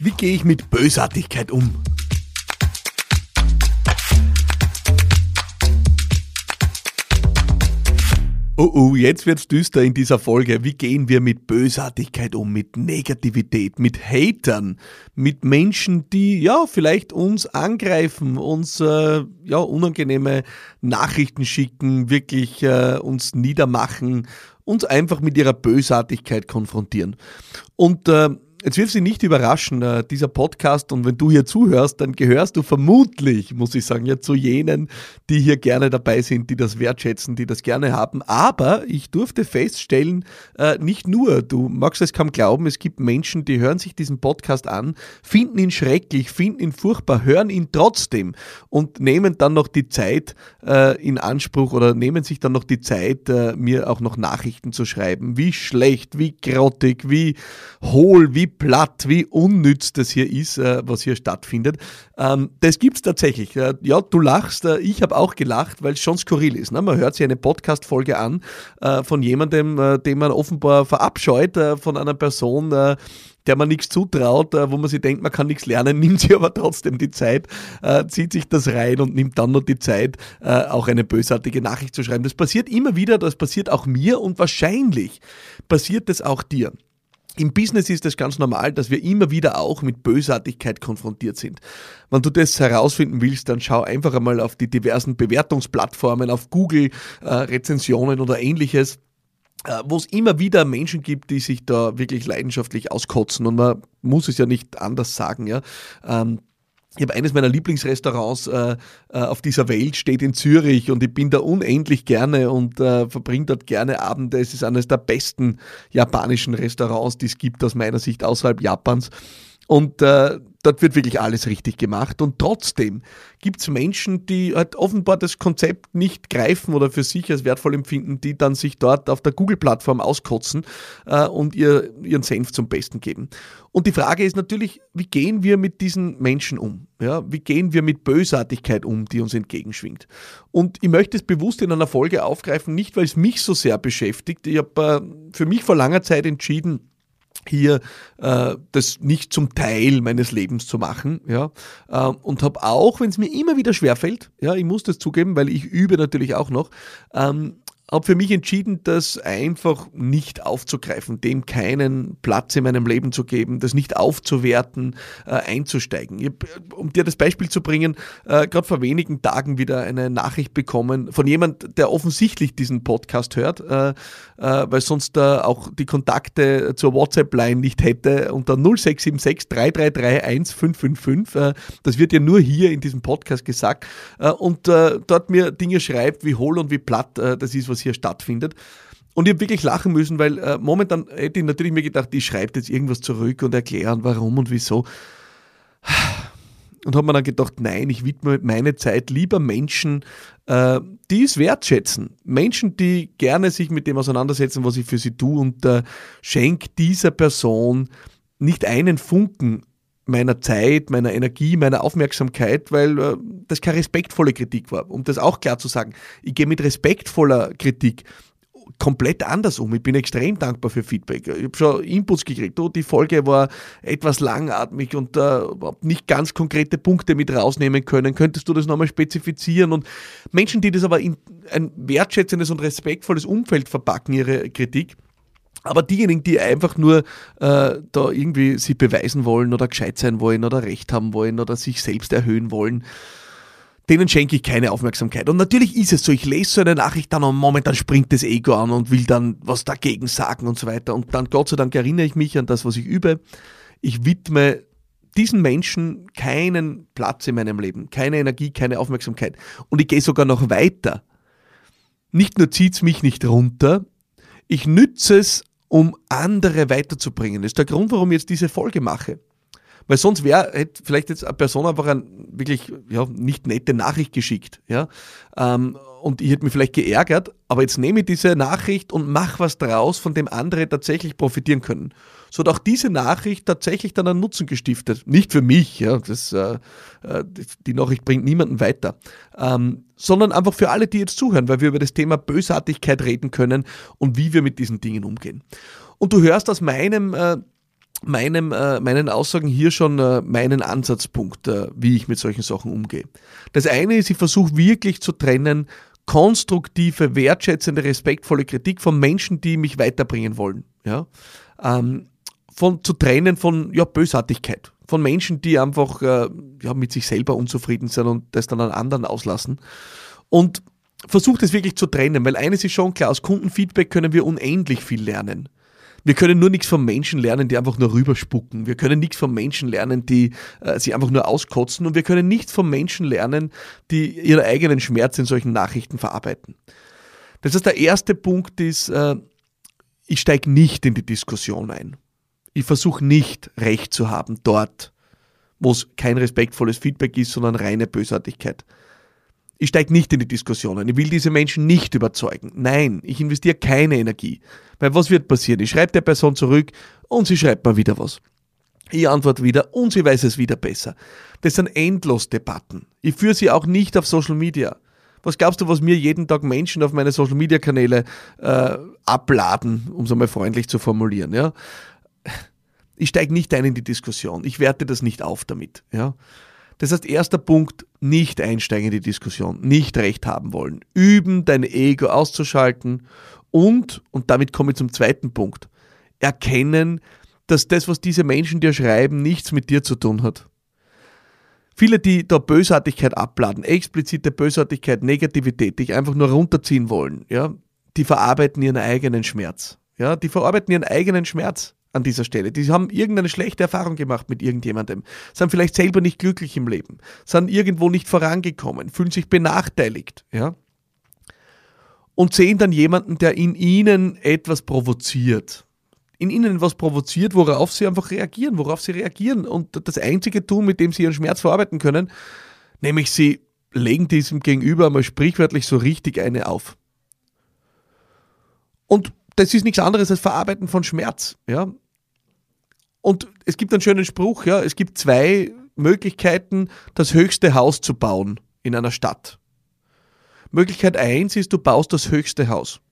Wie gehe ich mit Bösartigkeit um? Oh oh, jetzt wird's düster in dieser Folge. Wie gehen wir mit Bösartigkeit um, mit Negativität, mit Hatern, mit Menschen, die ja vielleicht uns angreifen, uns äh, ja unangenehme Nachrichten schicken, wirklich äh, uns niedermachen, uns einfach mit ihrer Bösartigkeit konfrontieren. Und äh, Jetzt wird Sie nicht überraschen, äh, dieser Podcast, und wenn du hier zuhörst, dann gehörst du vermutlich, muss ich sagen, ja zu jenen, die hier gerne dabei sind, die das wertschätzen, die das gerne haben. Aber ich durfte feststellen, äh, nicht nur, du magst es kaum glauben, es gibt Menschen, die hören sich diesen Podcast an, finden ihn schrecklich, finden ihn furchtbar, hören ihn trotzdem und nehmen dann noch die Zeit äh, in Anspruch oder nehmen sich dann noch die Zeit, mir auch noch Nachrichten zu schreiben, wie schlecht, wie grottig, wie hohl, wie platt, wie unnütz das hier ist, äh, was hier stattfindet. Ähm, das gibt es tatsächlich. Äh, ja, du lachst, äh, ich habe auch gelacht, weil es schon skurril ist. Ne? Man hört sich eine Podcast-Folge an von jemandem, den man offenbar verabscheut, von einer Person, der man nichts zutraut, wo man sich denkt, man kann nichts lernen, nimmt sich aber trotzdem die Zeit, zieht sich das rein und nimmt dann noch die Zeit, auch eine bösartige Nachricht zu schreiben. Das passiert immer wieder, das passiert auch mir und wahrscheinlich passiert es auch dir. Im Business ist es ganz normal, dass wir immer wieder auch mit Bösartigkeit konfrontiert sind. Wenn du das herausfinden willst, dann schau einfach einmal auf die diversen Bewertungsplattformen, auf Google, äh, Rezensionen oder ähnliches äh, wo es immer wieder Menschen gibt, die sich da wirklich leidenschaftlich auskotzen und man muss es ja nicht anders sagen, ja. Ähm, ich habe eines meiner Lieblingsrestaurants äh, äh, auf dieser Welt, steht in Zürich und ich bin da unendlich gerne und äh, verbringe dort gerne Abende. Es ist eines der besten japanischen Restaurants, die es gibt aus meiner Sicht außerhalb Japans. Und äh, dort wird wirklich alles richtig gemacht. Und trotzdem gibt es Menschen, die halt offenbar das Konzept nicht greifen oder für sich als wertvoll empfinden, die dann sich dort auf der Google-Plattform auskotzen äh, und ihr, ihren Senf zum Besten geben. Und die Frage ist natürlich, wie gehen wir mit diesen Menschen um? Ja, wie gehen wir mit Bösartigkeit um, die uns entgegenschwingt? Und ich möchte es bewusst in einer Folge aufgreifen, nicht weil es mich so sehr beschäftigt. Ich habe äh, für mich vor langer Zeit entschieden, hier äh, das nicht zum Teil meines Lebens zu machen, ja, äh, und habe auch, wenn es mir immer wieder schwerfällt, ja, ich muss das zugeben, weil ich übe natürlich auch noch, ähm, habe für mich entschieden, das einfach nicht aufzugreifen, dem keinen Platz in meinem Leben zu geben, das nicht aufzuwerten, äh, einzusteigen. Hab, um dir das Beispiel zu bringen, äh, gerade vor wenigen Tagen wieder eine Nachricht bekommen von jemand, der offensichtlich diesen Podcast hört, äh, äh weil sonst äh, auch die Kontakte zur WhatsApp-Line nicht hätte unter 0676 333 1555. Äh, das wird ja nur hier in diesem Podcast gesagt und dort mir Dinge schreibt, wie hohl und wie platt das ist, was was hier stattfindet. Und ich habe wirklich lachen müssen, weil äh, momentan hätte ich natürlich mir gedacht, ich schreibe jetzt irgendwas zurück und erklären, warum und wieso. Und habe mir dann gedacht, nein, ich widme meine Zeit lieber Menschen, äh, die es wertschätzen. Menschen, die gerne sich mit dem auseinandersetzen, was ich für sie tue und äh, schenke dieser Person nicht einen Funken meiner Zeit, meiner Energie, meiner Aufmerksamkeit, weil äh, das keine respektvolle Kritik war. Um das auch klar zu sagen, ich gehe mit respektvoller Kritik komplett anders um. Ich bin extrem dankbar für Feedback. Ich habe schon Inputs gekriegt. Oh, die Folge war etwas langatmig und äh, habe nicht ganz konkrete Punkte mit rausnehmen können. Könntest du das nochmal spezifizieren? Und Menschen, die das aber in ein wertschätzendes und respektvolles Umfeld verpacken, ihre Kritik, aber diejenigen, die einfach nur äh, da irgendwie sich beweisen wollen oder gescheit sein wollen oder Recht haben wollen oder sich selbst erhöhen wollen, denen schenke ich keine Aufmerksamkeit. Und natürlich ist es so, ich lese so eine Nachricht dann und momentan springt das Ego an und will dann was dagegen sagen und so weiter. Und dann, Gott sei Dank, erinnere ich mich an das, was ich übe. Ich widme diesen Menschen keinen Platz in meinem Leben, keine Energie, keine Aufmerksamkeit. Und ich gehe sogar noch weiter. Nicht nur zieht es mich nicht runter, ich nütze es, um andere weiterzubringen. Das ist der Grund, warum ich jetzt diese Folge mache. Weil sonst wäre, hätte vielleicht jetzt eine Person einfach eine wirklich ja, nicht nette Nachricht geschickt. Ja? Ähm, und ich hätte mich vielleicht geärgert, aber jetzt nehme ich diese Nachricht und mache was draus, von dem andere tatsächlich profitieren können. So hat auch diese Nachricht tatsächlich dann einen Nutzen gestiftet. Nicht für mich, ja, das, äh, äh die Nachricht bringt niemanden weiter, ähm, sondern einfach für alle, die jetzt zuhören, weil wir über das Thema Bösartigkeit reden können und wie wir mit diesen Dingen umgehen. Und du hörst aus meinem äh, meinem, äh, meinen Aussagen hier schon äh, meinen Ansatzpunkt, äh, wie ich mit solchen Sachen umgehe. Das eine ist, ich versuche wirklich zu trennen, konstruktive, wertschätzende, respektvolle Kritik von Menschen, die mich weiterbringen wollen. Ja? Ähm, von, zu trennen von ja, Bösartigkeit. Von Menschen, die einfach äh, ja, mit sich selber unzufrieden sind und das dann an anderen auslassen. Und versucht es wirklich zu trennen, weil eines ist schon klar, aus Kundenfeedback können wir unendlich viel lernen. Wir können nur nichts von Menschen lernen, die einfach nur rüberspucken. Wir können nichts von Menschen lernen, die äh, sich einfach nur auskotzen. Und wir können nichts von Menschen lernen, die ihren eigenen Schmerz in solchen Nachrichten verarbeiten. Das heißt, der erste Punkt ist, äh, ich steige nicht in die Diskussion ein. Ich versuche nicht Recht zu haben dort, wo es kein respektvolles Feedback ist, sondern reine Bösartigkeit. Ich steige nicht in die Diskussion ein. Ich will diese Menschen nicht überzeugen. Nein, ich investiere keine Energie. Weil was wird passieren? Ich schreibe der Person zurück und sie schreibt mir wieder was. Ich antworte wieder und sie weiß es wieder besser. Das sind endlos Debatten. Ich führe sie auch nicht auf Social Media. Was glaubst du, was mir jeden Tag Menschen auf meine Social Media Kanäle äh, abladen, um es einmal freundlich zu formulieren? Ja? Ich steige nicht ein in die Diskussion. Ich werte das nicht auf damit. Ja? Das heißt, erster Punkt, nicht einsteigen in die Diskussion, nicht recht haben wollen. Üben, dein Ego auszuschalten und, und damit komme ich zum zweiten Punkt, erkennen, dass das, was diese Menschen dir schreiben, nichts mit dir zu tun hat. Viele, die da Bösartigkeit abladen, explizite Bösartigkeit, Negativität, dich einfach nur runterziehen wollen, ja, die verarbeiten ihren eigenen Schmerz. Ja, die verarbeiten ihren eigenen Schmerz an dieser Stelle. Die haben irgendeine schlechte Erfahrung gemacht mit irgendjemandem, sind vielleicht selber nicht glücklich im Leben, sind irgendwo nicht vorangekommen, fühlen sich benachteiligt, ja. Und sehen dann jemanden, der in ihnen etwas provoziert. In ihnen was provoziert, worauf sie einfach reagieren, worauf sie reagieren. Und das einzige tun, mit dem sie ihren Schmerz verarbeiten können, nämlich sie legen diesem Gegenüber mal sprichwörtlich so richtig eine auf. Und das ist nichts anderes als Verarbeiten von Schmerz. Ja? Und es gibt einen schönen Spruch, ja, es gibt zwei Möglichkeiten, das höchste Haus zu bauen in einer Stadt. Möglichkeit eins ist, du baust das höchste Haus.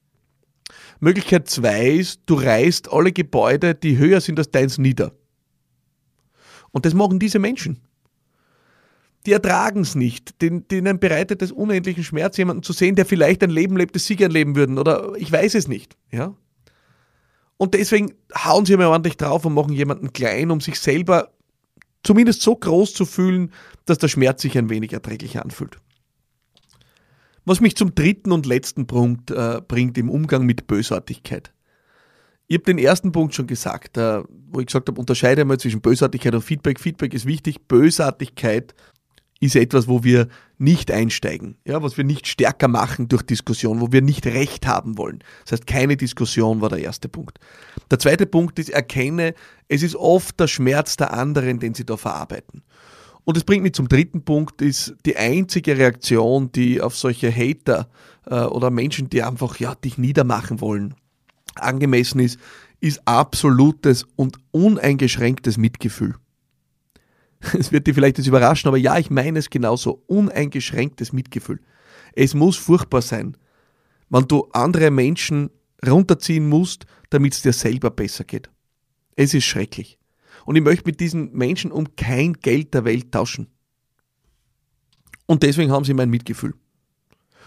Möglichkeit zwei ist, du reißt alle Gebäude, die höher sind als deins, nieder. Und das machen diese Menschen. Die ertragen es nicht. Den, denen bereitet es unendlichen Schmerz, jemanden zu sehen, der vielleicht ein Leben lebt, das sie gern leben würden. Oder ich weiß es nicht. Ja? Und deswegen hauen sie mir ordentlich drauf und machen jemanden klein, um sich selber zumindest so groß zu fühlen, dass der Schmerz sich ein wenig erträglich anfühlt. Was mich zum dritten und letzten Punkt äh, bringt im Umgang mit Bösartigkeit. Ich habe den ersten Punkt schon gesagt, äh, wo ich gesagt habe, unterscheide mal zwischen Bösartigkeit und Feedback. Feedback ist wichtig, Bösartigkeit ist etwas, wo wir nicht einsteigen, ja, was wir nicht stärker machen durch Diskussion, wo wir nicht Recht haben wollen. Das heißt, keine Diskussion war der erste Punkt. Der zweite Punkt ist, erkenne, es ist oft der Schmerz der anderen, den sie da verarbeiten. Und das bringt mich zum dritten Punkt, ist die einzige Reaktion, die auf solche Hater äh, oder Menschen, die einfach ja, dich niedermachen wollen, angemessen ist, ist absolutes und uneingeschränktes Mitgefühl. Es wird dir vielleicht jetzt überraschen, aber ja, ich meine es genauso. Uneingeschränktes Mitgefühl. Es muss furchtbar sein, wenn du andere Menschen runterziehen musst, damit es dir selber besser geht. Es ist schrecklich. Und ich möchte mit diesen Menschen um kein Geld der Welt tauschen. Und deswegen haben sie mein Mitgefühl.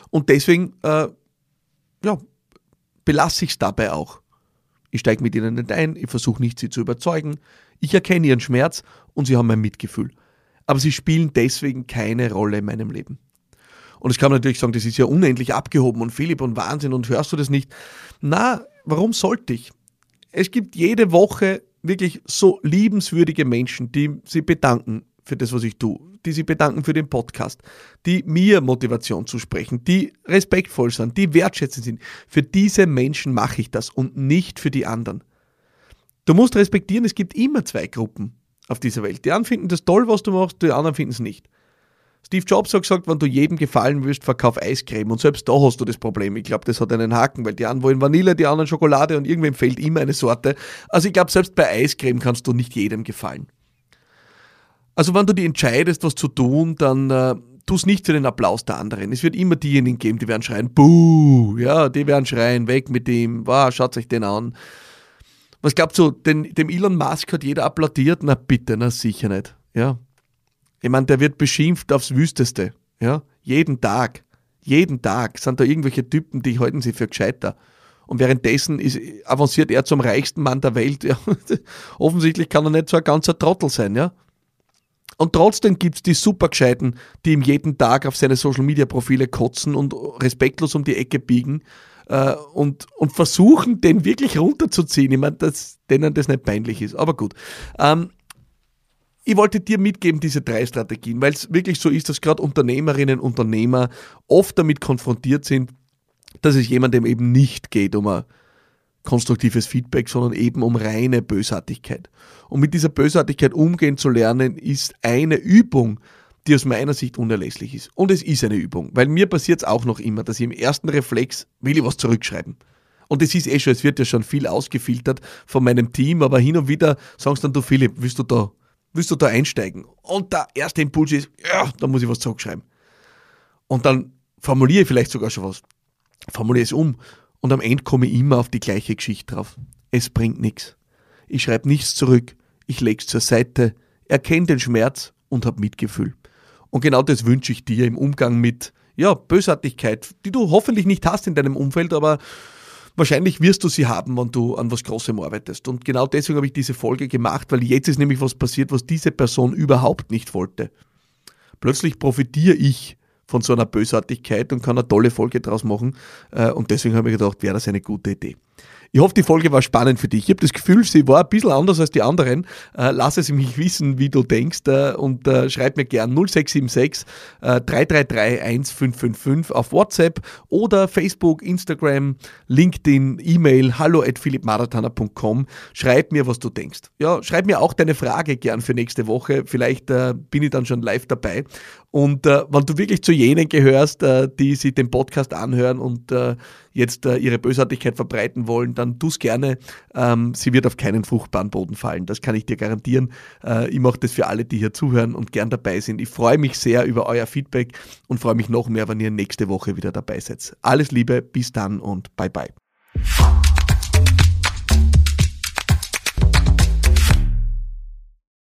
Und deswegen, äh, ja, belasse ich es dabei auch. Ich steige mit ihnen nicht ein, ich versuche nicht, sie zu überzeugen. Ich erkenne ihren Schmerz und sie haben mein Mitgefühl. Aber sie spielen deswegen keine Rolle in meinem Leben. Und ich kann natürlich sagen, das ist ja unendlich abgehoben und Philipp und Wahnsinn und hörst du das nicht? Na, warum sollte ich? Es gibt jede Woche wirklich so liebenswürdige Menschen, die sie bedanken für das, was ich tue, die sie bedanken für den Podcast, die mir Motivation zu sprechen, die respektvoll sind, die wertschätzend sind. Für diese Menschen mache ich das und nicht für die anderen. Du musst respektieren, es gibt immer zwei Gruppen auf dieser Welt. Die einen finden das toll, was du machst, die anderen finden es nicht. Steve Jobs hat gesagt, wenn du jedem gefallen willst, verkauf Eiscreme. Und selbst da hast du das Problem. Ich glaube, das hat einen Haken, weil die einen wollen Vanille, die anderen Schokolade und irgendwem fehlt immer eine Sorte. Also ich glaube, selbst bei Eiscreme kannst du nicht jedem gefallen. Also wenn du dich entscheidest, was zu tun, dann äh, tu es nicht für den Applaus der anderen. Es wird immer diejenigen geben, die werden schreien, buh, ja, die werden schreien, weg mit dem, wow, schaut euch den an. Was glaubst du, den, dem Elon Musk hat jeder applaudiert? Na bitte, na sicher nicht. Ja. Ich meine, der wird beschimpft aufs Wüsteste. Ja. Jeden Tag. Jeden Tag sind da irgendwelche Typen, die halten sich für gescheiter. Und währenddessen ist, avanciert er zum reichsten Mann der Welt. Ja. Offensichtlich kann er nicht so ein ganzer Trottel sein, ja. Und trotzdem gibt es die Supergescheiten, die ihm jeden Tag auf seine Social Media Profile kotzen und respektlos um die Ecke biegen äh, und, und versuchen, den wirklich runterzuziehen. Ich meine, dass denen das nicht peinlich ist. Aber gut. Ähm, ich wollte dir mitgeben, diese drei Strategien, weil es wirklich so ist, dass gerade Unternehmerinnen und Unternehmer oft damit konfrontiert sind, dass es jemandem eben nicht geht um ein konstruktives Feedback, sondern eben um reine Bösartigkeit. Und mit dieser Bösartigkeit umgehen zu lernen, ist eine Übung, die aus meiner Sicht unerlässlich ist. Und es ist eine Übung, weil mir passiert es auch noch immer, dass ich im ersten Reflex will ich was zurückschreiben. Und es ist eh schon, es wird ja schon viel ausgefiltert von meinem Team, aber hin und wieder sagst dann du, Philipp, willst du da, willst du da einsteigen? Und der erste Impuls ist, ja, da muss ich was zurückschreiben. Und dann formuliere ich vielleicht sogar schon was. Formuliere es um und am Ende komme ich immer auf die gleiche Geschichte drauf. Es bringt nichts. Ich schreibe nichts zurück, ich lege es zur Seite, erkenne den Schmerz und habe Mitgefühl. Und genau das wünsche ich dir im Umgang mit ja, Bösartigkeit, die du hoffentlich nicht hast in deinem Umfeld, aber wahrscheinlich wirst du sie haben, wenn du an was Großem arbeitest. Und genau deswegen habe ich diese Folge gemacht, weil jetzt ist nämlich was passiert, was diese Person überhaupt nicht wollte. Plötzlich profitiere ich von so einer Bösartigkeit und kann eine tolle Folge draus machen. Äh, und deswegen habe ich gedacht, wäre das eine gute Idee. Ich hoffe, die Folge war spannend für dich. Ich habe das Gefühl, sie war ein bisschen anders als die anderen. Äh, lass es mich wissen, wie du denkst äh, und schreib mir gern 0676 äh, 333 1555 auf WhatsApp oder Facebook, Instagram, LinkedIn, E-Mail, hallo at philippmarathoner.com. Schreib mir, was du denkst. Ja, schreib mir auch deine Frage gern für nächste Woche. Vielleicht bin ich dann schon live dabei. Und äh, wenn du wirklich zu jenen gehörst, äh, die sich den Podcast anhören und äh, jetzt äh, ihre Bösartigkeit verbreiten wollen, dann tu es gerne. Ähm, sie wird auf keinen fruchtbaren Boden fallen. Das kann ich dir garantieren. Äh, ich mache das für alle, die hier zuhören und gern dabei sind. Ich freue mich sehr über euer Feedback und freue mich noch mehr, wenn ihr nächste Woche wieder dabei seid. Alles Liebe, bis dann und bye bye.